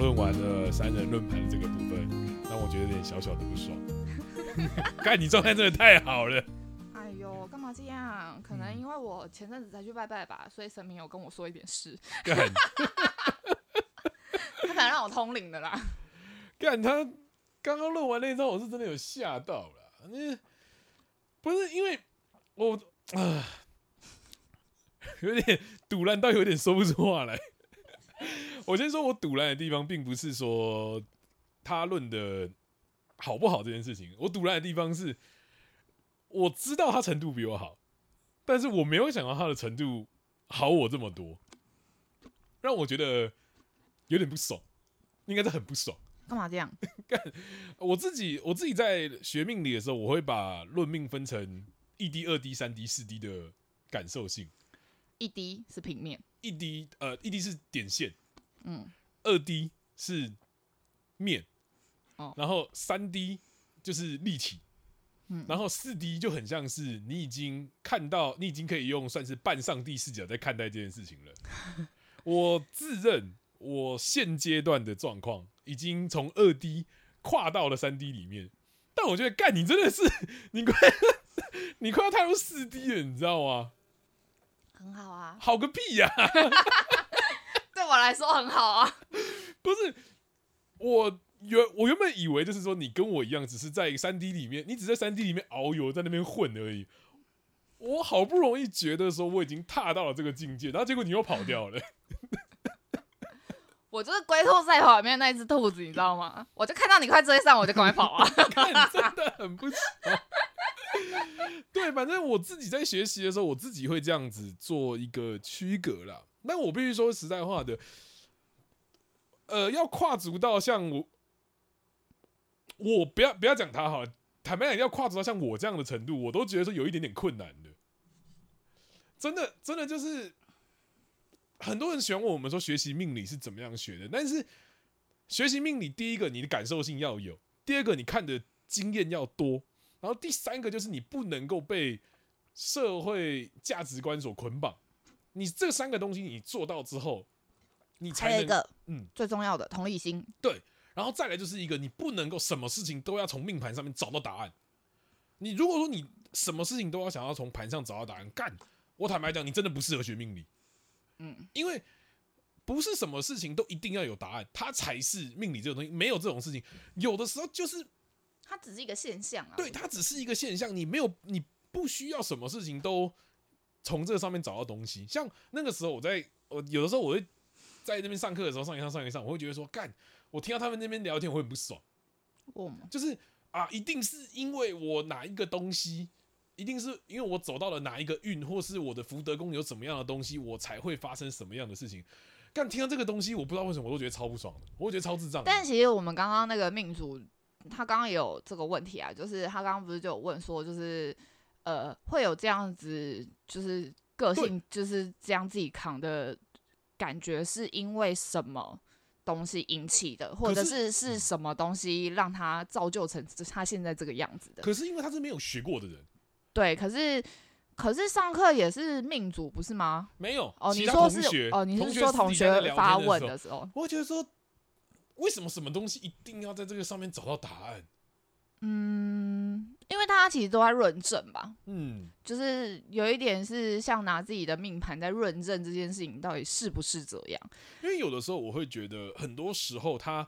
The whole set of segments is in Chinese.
论完了三人论坛的这个部分，让我觉得有点小小的不爽。看你状态真的太好了。哎呦，干嘛这样？可能因为我前阵子才去拜拜吧，所以神明有跟我说一点事。干 他可能让我通灵的啦。干他刚刚论完那张，我是真的有吓到了。那不是因为我啊，有点堵烂到有点说不出话来。我先说，我赌烂的地方，并不是说他论的好不好这件事情。我赌烂的地方是，我知道他程度比我好，但是我没有想到他的程度好我这么多，让我觉得有点不爽，应该是很不爽。干嘛这样？干我自己，我自己在学命理的时候，我会把论命分成一滴、二滴、三滴、四滴的感受性。一滴是平面，一滴呃，一滴是点线。嗯，二 D 是面，哦，然后三 D 就是立体，嗯，然后四 D 就很像是你已经看到，你已经可以用算是半上帝视角在看待这件事情了。我自认我现阶段的状况已经从二 D 跨到了三 D 里面，但我觉得干你真的是 你快你快要踏入四 D 了，你知道吗？很好啊，好个屁呀！对 我来说很好啊，不是我原我原本以为就是说你跟我一样，只是在三 D 里面，你只在三 D 里面遨游，在那边混而已。我好不容易觉得说我已经踏到了这个境界，然后结果你又跑掉了。我就是龟兔赛跑里面那一只兔子，你知道吗？我就看到你快追上，我就赶快跑啊！真的很不爽。对，反正我自己在学习的时候，我自己会这样子做一个区隔啦。那我必须说实在话的，呃，要跨足到像我，我不要不要讲他哈，坦白讲，要跨足到像我这样的程度，我都觉得说有一点点困难的。真的，真的就是很多人喜欢问我们说学习命理是怎么样学的，但是学习命理，第一个你的感受性要有，第二个你看的经验要多，然后第三个就是你不能够被社会价值观所捆绑。你这三个东西你做到之后，你才有一个嗯最重要的同理心。对，然后再来就是一个你不能够什么事情都要从命盘上面找到答案。你如果说你什么事情都要想要从盘上找到答案，干，我坦白讲，你真的不适合学命理。嗯，因为不是什么事情都一定要有答案，它才是命理这种东西。没有这种事情，有的时候就是它只是一个现象啊。对，它只是一个现象，你没有，你不需要什么事情都。从这上面找到东西，像那个时候我在，我有的时候我会在那边上课的时候上一上上一上，我会觉得说，干，我听到他们那边聊天，我会很不爽。就是啊，一定是因为我哪一个东西，一定是因为我走到了哪一个运，或是我的福德宫有什么样的东西，我才会发生什么样的事情。干，听到这个东西，我不知道为什么我都觉得超不爽的，我会觉得超智障。但其实我们刚刚那个命主，他刚刚也有这个问题啊，就是他刚刚不是就有问说，就是。呃，会有这样子，就是个性就是这样自己扛的感觉，是因为什么东西引起的，或者是是什么东西让他造就成他现在这个样子的？可是因为他是没有学过的人，对，可是可是上课也是命主不是吗？没有哦，你说是哦，你是说同学发问的时候，我觉得说为什么什么东西一定要在这个上面找到答案？嗯，因为大家其实都在论证吧，嗯，就是有一点是像拿自己的命盘在论证这件事情到底是不是这样。因为有的时候我会觉得，很多时候他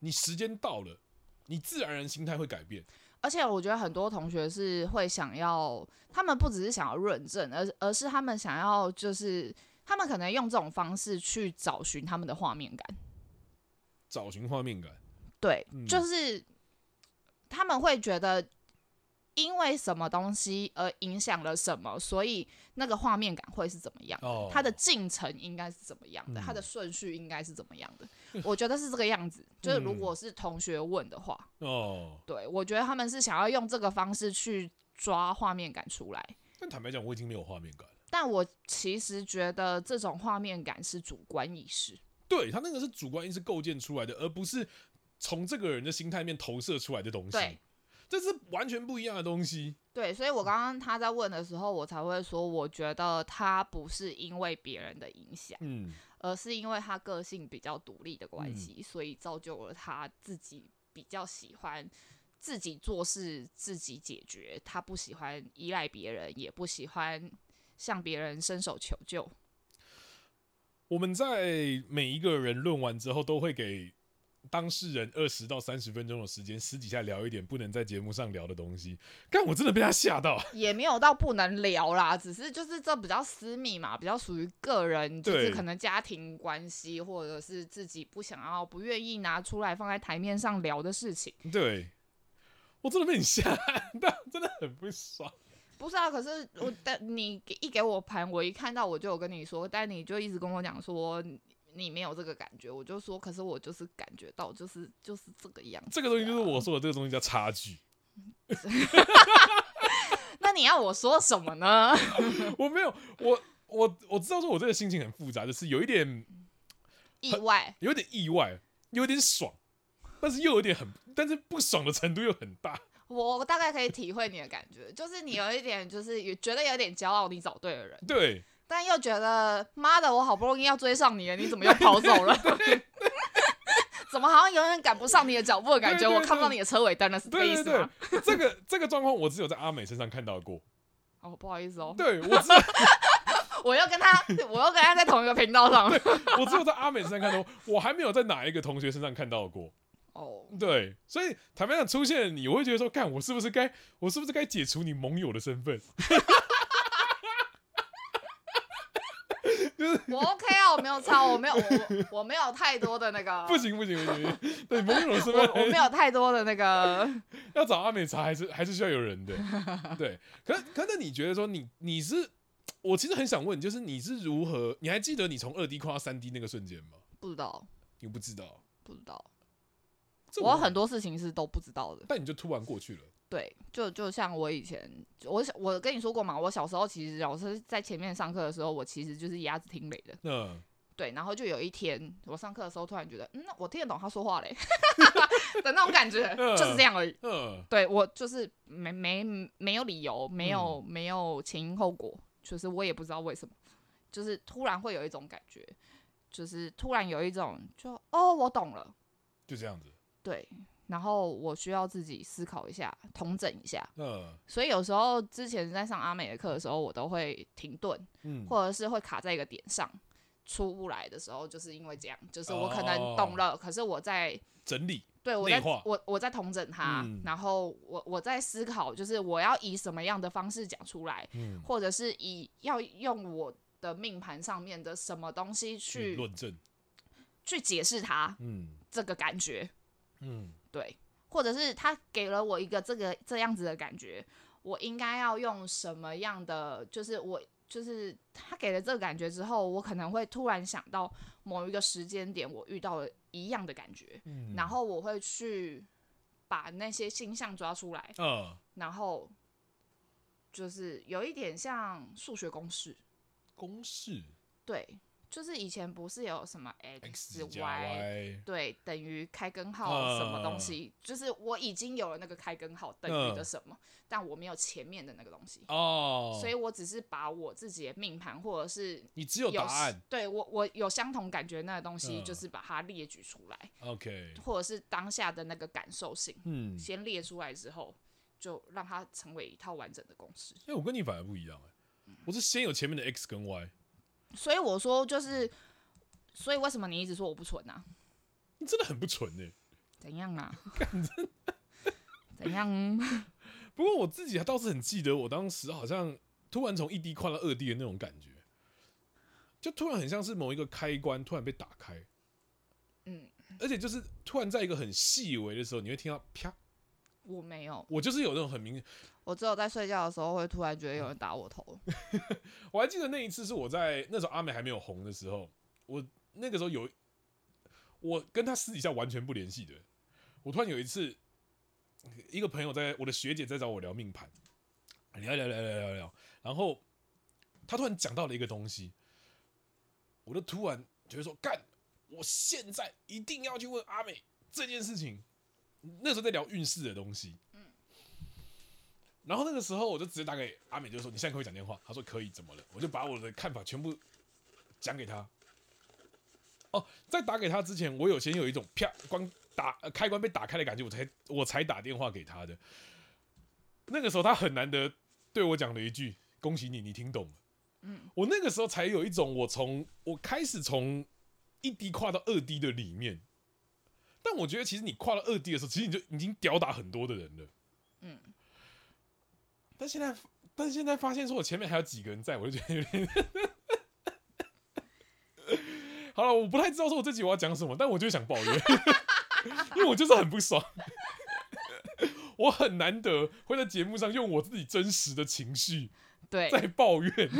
你时间到了，你自然而然心态会改变。而且我觉得很多同学是会想要，他们不只是想要论证，而而是他们想要就是他们可能用这种方式去找寻他们的画面感，找寻画面感，对，嗯、就是。他们会觉得，因为什么东西而影响了什么，所以那个画面感会是怎么样？哦，它的进程应该是怎么样的？它的顺序应该是怎么样的？我觉得是这个样子。就是如果是同学问的话，哦，对，我觉得他们是想要用这个方式去抓画面感出来。但坦白讲，我已经没有画面感了。但我其实觉得这种画面感是主观意识。对，他那个是主观意识构建出来的，而不是。从这个人的心态面投射出来的东西，对，这是完全不一样的东西。对，所以我刚刚他在问的时候，我才会说，我觉得他不是因为别人的影响，嗯，而是因为他个性比较独立的关系，嗯、所以造就了他自己比较喜欢自己做事、自己解决。他不喜欢依赖别人，也不喜欢向别人伸手求救。我们在每一个人论完之后，都会给当事人二十到三十分钟的时间，私底下聊一点不能在节目上聊的东西。但我真的被他吓到，也没有到不能聊啦，只是就是这比较私密嘛，比较属于个人，就是可能家庭关系，或者是自己不想要、不愿意拿出来放在台面上聊的事情。对，我真的被你吓到，真的很不爽。不是啊，可是我但你一给我盘，我一看到我就有跟你说，但你就一直跟我讲说你没有这个感觉，我就说，可是我就是感觉到，就是就是这个样子。这个东西就是我说的，这个东西叫差距。那你要我说什么呢？我没有，我我我知道说我这个心情很复杂，就是有一点意外，有点意外，有点爽，但是又有点很，但是不爽的程度又很大。我大概可以体会你的感觉，就是你有一点，就是也觉得有点骄傲，你找对了人，对，但又觉得妈的，我好不容易要追上你了，你怎么又跑走了？怎么好像永远赶不上你的脚步的感觉？我看不到你的车尾灯了，是这个意思吗？对对对，这个这个状况我只有在阿美身上看到过。哦，不好意思哦，对我只，我又跟他，我又跟他在同一个频道上。我只有在阿美身上看到过，我还没有在哪一个同学身上看到过。哦，对，所以坦白讲，出现你，我会觉得说，干，我是不是该，我是不是该解除你盟友的身份？就是我 OK 啊，我没有抄，我没有，我我没有太多的那个，不行不行不行，对盟友的身份，我没有太多的那个，要找阿美查，还是还是需要有人的，对，可可那你觉得说你，你你是，我其实很想问，就是你是如何，你还记得你从二 D 跨到三 D 那个瞬间吗？不知道，你不知道，不知道。我有很多事情是都不知道的，但你就突然过去了。对，就就像我以前，我我跟你说过嘛，我小时候其实老师在前面上课的时候，我其实就是鸭子听雷的。嗯，对，然后就有一天我上课的时候，突然觉得，嗯，我听得懂他说话嘞，的那种感觉，就是这样而已。嗯，对我就是没没没有理由，没有没有前因后果，就是我也不知道为什么，就是突然会有一种感觉，就是突然有一种就哦，我懂了，就这样子。对，然后我需要自己思考一下，统整一下。嗯，所以有时候之前在上阿美的课的时候，我都会停顿，嗯，或者是会卡在一个点上出不来的时候，就是因为这样，就是我可能懂了，哦、可是我在整理，对我在我我在统整它，嗯、然后我我在思考，就是我要以什么样的方式讲出来，嗯，或者是以要用我的命盘上面的什么东西去论证，去解释它，嗯，这个感觉。嗯，对，或者是他给了我一个这个这样子的感觉，我应该要用什么样的？就是我就是他给了这个感觉之后，我可能会突然想到某一个时间点，我遇到了一样的感觉，嗯，然后我会去把那些星象抓出来，嗯，然后就是有一点像数学公式，公式，对。就是以前不是有什么 x, y 对，等于开根号什么东西？呃、就是我已经有了那个开根号等于的什么，呃、但我没有前面的那个东西。哦，所以我只是把我自己的命盘或者是你只有答案，对我我有相同感觉那个东西，就是把它列举出来，OK，、呃、或者是当下的那个感受性，嗯，先列出来之后，就让它成为一套完整的公式。哎、欸，我跟你反而不一样哎、欸，我是先有前面的 x 跟 y。所以我说就是，所以为什么你一直说我不纯啊？你真的很不纯呢、欸。怎样啊？怎样？不过我自己还倒是很记得，我当时好像突然从一 D 跨到二 D 的那种感觉，就突然很像是某一个开关突然被打开。嗯，而且就是突然在一个很细微的时候，你会听到啪。我没有，我就是有那种很明显。我只有在睡觉的时候会突然觉得有人打我头。我还记得那一次是我在那时候阿美还没有红的时候，我那个时候有我跟她私底下完全不联系的。我突然有一次，一个朋友在我的学姐在找我聊命盘，聊聊聊聊聊聊，然后他突然讲到了一个东西，我就突然觉得说干，我现在一定要去问阿美这件事情。那时候在聊运势的东西，嗯，然后那个时候我就直接打给阿美，就说：“你现在可以讲电话。”他说：“可以。”怎么了？我就把我的看法全部讲给他。哦在打给他之前，我有先有一种啪光打开关被打开的感觉，我才我才打电话给他的。那个时候他很难得对我讲了一句：“恭喜你，你听懂了。”嗯，我那个时候才有一种我从我开始从一滴跨到二滴的里面。但我觉得其实你跨到二 D 的时候，其实你就已经吊打很多的人了。嗯，但现在但现在发现说我前面还有几个人在，我就觉得有点。好了，我不太知道说我这集我要讲什么，但我就想抱怨，因为我就是很不爽。我很难得会在节目上用我自己真实的情绪，对，在抱怨，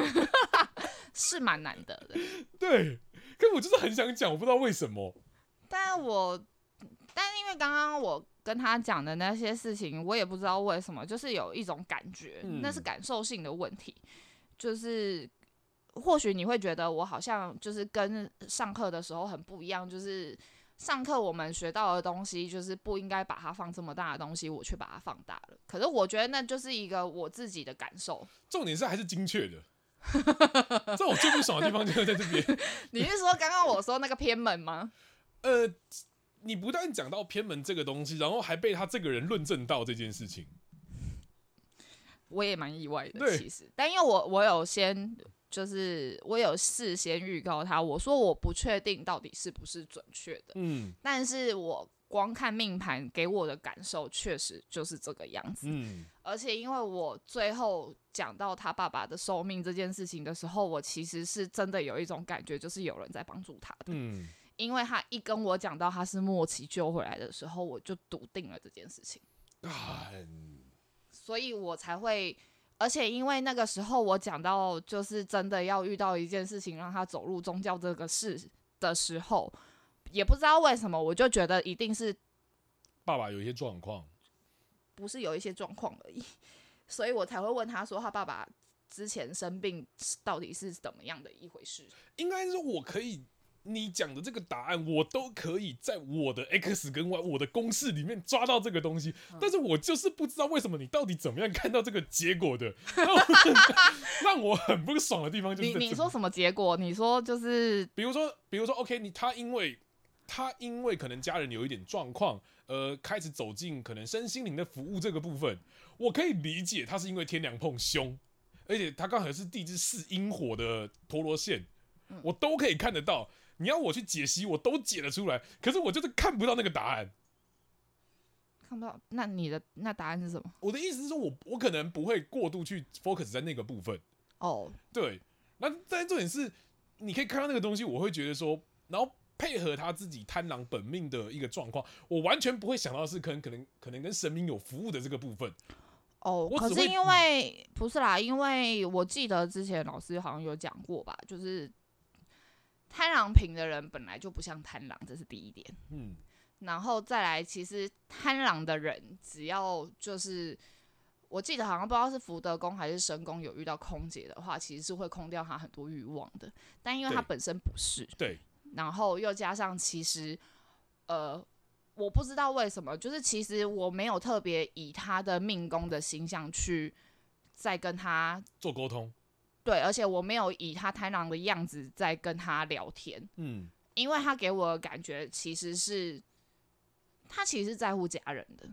是蛮难得的。对，可我就是很想讲，我不知道为什么。但我，但是因为刚刚我跟他讲的那些事情，我也不知道为什么，就是有一种感觉，嗯、那是感受性的问题，就是或许你会觉得我好像就是跟上课的时候很不一样，就是。上课我们学到的东西，就是不应该把它放这么大的东西，我却把它放大了。可是我觉得那就是一个我自己的感受。重点是还是精确的。这我最不爽的地方就是在这边。你是说刚刚我说那个偏门吗？呃，你不但讲到偏门这个东西，然后还被他这个人论证到这件事情，我也蛮意外的。其实，但因为我我有先。就是我有事先预告他，我说我不确定到底是不是准确的，嗯，但是我光看命盘给我的感受确实就是这个样子，嗯，而且因为我最后讲到他爸爸的寿命这件事情的时候，我其实是真的有一种感觉，就是有人在帮助他的，嗯，因为他一跟我讲到他是末期救回来的时候，我就笃定了这件事情，啊，所以我才会。而且因为那个时候我讲到，就是真的要遇到一件事情让他走入宗教这个事的时候，也不知道为什么，我就觉得一定是爸爸有一些状况，不是有一些状况而已，所以我才会问他说，他爸爸之前生病到底是怎么样的一回事？应该是我可以。你讲的这个答案，我都可以在我的 x 跟 y 我的公式里面抓到这个东西，但是我就是不知道为什么你到底怎么样看到这个结果的，让我很不爽的地方就是你你说什么结果？你说就是比如说比如说 OK，你他因为他因为可能家人有一点状况，呃，开始走进可能身心灵的服务这个部分，我可以理解他是因为天梁碰凶，而且他刚好是地支四阴火的陀螺线，我都可以看得到。你要我去解析，我都解得出来，可是我就是看不到那个答案，看不到。那你的那答案是什么？我的意思是说，我我可能不会过度去 focus 在那个部分。哦，对。那但重点是，你可以看到那个东西，我会觉得说，然后配合他自己贪狼本命的一个状况，我完全不会想到是可能可能可能跟神明有服务的这个部分。哦，可是因为不是啦，因为我记得之前老师好像有讲过吧，就是。贪狼平的人本来就不像贪狼，这是第一点。嗯，然后再来，其实贪狼的人只要就是，我记得好像不知道是福德宫还是神宫有遇到空姐的话，其实是会空掉他很多欲望的。但因为他本身不是，对，然后又加上其实，呃，我不知道为什么，就是其实我没有特别以他的命宫的形象去再跟他做沟通。对，而且我没有以他贪狼的样子在跟他聊天，嗯，因为他给我的感觉其实是，他其实是在乎家人的，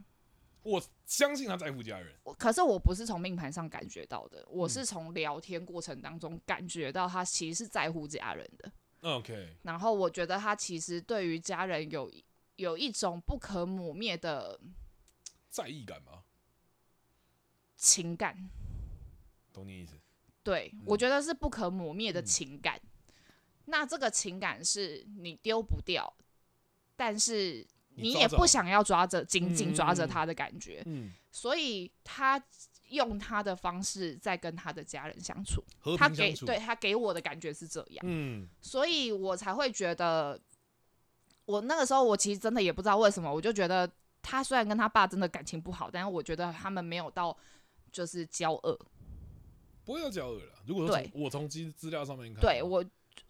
我相信他在乎家人，可是我不是从命盘上感觉到的，我是从聊天过程当中感觉到他其实是在乎家人的，OK，然后我觉得他其实对于家人有有一种不可磨灭的在意感吗？情感，懂你意思。对，我觉得是不可磨灭的情感。嗯、那这个情感是你丢不掉，但是你也不想要抓着紧紧抓着他的感觉。所以他用他的方式在跟他的家人相处。他给对他给我的感觉是这样。嗯，所以我才会觉得，我那个时候我其实真的也不知道为什么，我就觉得他虽然跟他爸真的感情不好，但是我觉得他们没有到就是交恶。不会有交恶了。如果说我从资资料上面看，对我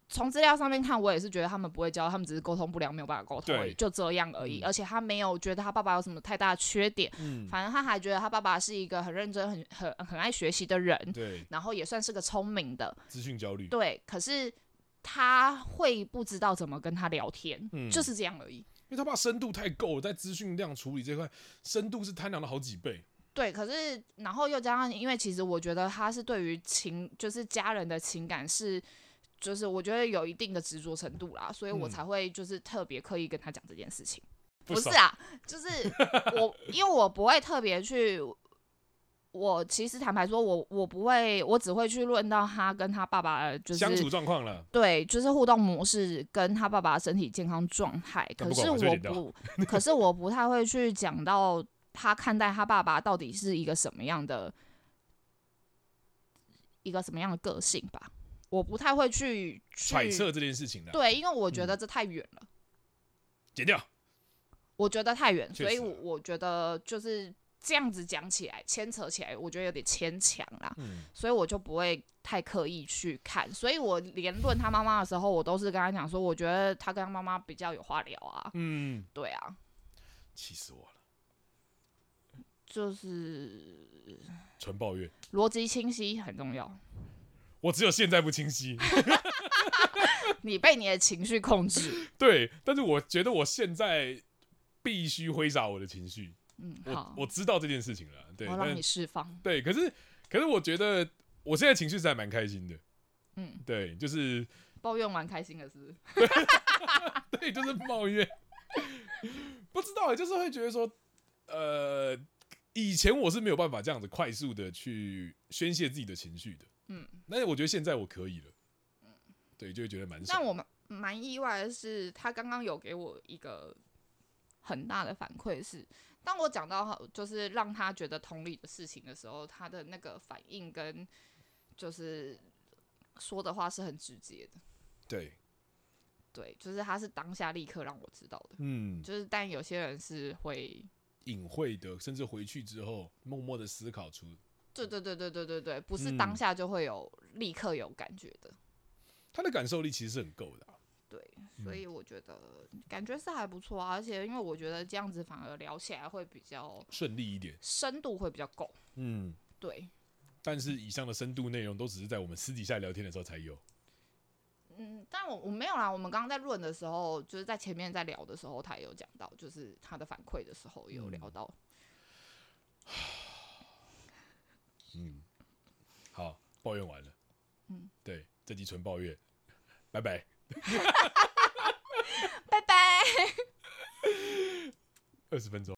从资料上面看，我也是觉得他们不会交，他们只是沟通不良，没有办法沟通而已，就这样而已。嗯、而且他没有觉得他爸爸有什么太大的缺点，嗯、反正他还觉得他爸爸是一个很认真、很很很爱学习的人，对，然后也算是个聪明的。资讯焦虑，对。可是他会不知道怎么跟他聊天，嗯，就是这样而已。因为他爸深度太够了，在资讯量处理这块，深度是贪婪了好几倍。对，可是然后又加上，因为其实我觉得他是对于情，就是家人的情感是，就是我觉得有一定的执着程度啦，所以我才会就是特别刻意跟他讲这件事情。嗯、不是啊，就是我，因为我不会特别去。我其实坦白说，我我不会，我只会去论到他跟他爸爸就是相处状况了。对，就是互动模式跟他爸爸身体健康状态。可是我不，可是我不太会去讲到他看待他爸爸到底是一个什么样的一个什么样的个性吧。我不太会去揣测这件事情的。对，因为我觉得这太远了。剪掉。我觉得太远，所以我我觉得就是。这样子讲起来，牵扯起来，我觉得有点牵强啦，嗯，所以我就不会太刻意去看。所以我连论他妈妈的时候，我都是跟他讲说，我觉得他跟他妈妈比较有话聊啊。嗯，对啊，气死我了，就是纯抱怨，逻辑清晰很重要。我只有现在不清晰，你被你的情绪控制。对，但是我觉得我现在必须挥洒我的情绪。嗯，我我知道这件事情了，对，我让你释放。对，可是可是我觉得我现在情绪是还蛮开心的，嗯，对，就是抱怨蛮开心的，是不是？对，就是抱怨。不知道，就是会觉得说，呃，以前我是没有办法这样子快速的去宣泄自己的情绪的，嗯，但是我觉得现在我可以了，嗯，对，就会觉得蛮。但我蛮蛮意外的是，他刚刚有给我一个很大的反馈是。当我讲到就是让他觉得同理的事情的时候，他的那个反应跟就是说的话是很直接的。对，对，就是他是当下立刻让我知道的。嗯，就是但有些人是会隐晦的，甚至回去之后默默的思考出。对对对对对对对，不是当下就会有立刻有感觉的。他的感受力其实是很够的啊。对，所以我觉得感觉是还不错啊，而且因为我觉得这样子反而聊起来会比较顺利一点，深度会比较够。嗯，对。但是以上的深度内容都只是在我们私底下聊天的时候才有。嗯，但我我没有啦，我们刚刚在论的时候，就是在前面在聊的时候，他也有讲到，就是他的反馈的时候也有聊到。嗯，好，抱怨完了。嗯，对，这集纯抱怨，拜拜。拜拜。二十分钟。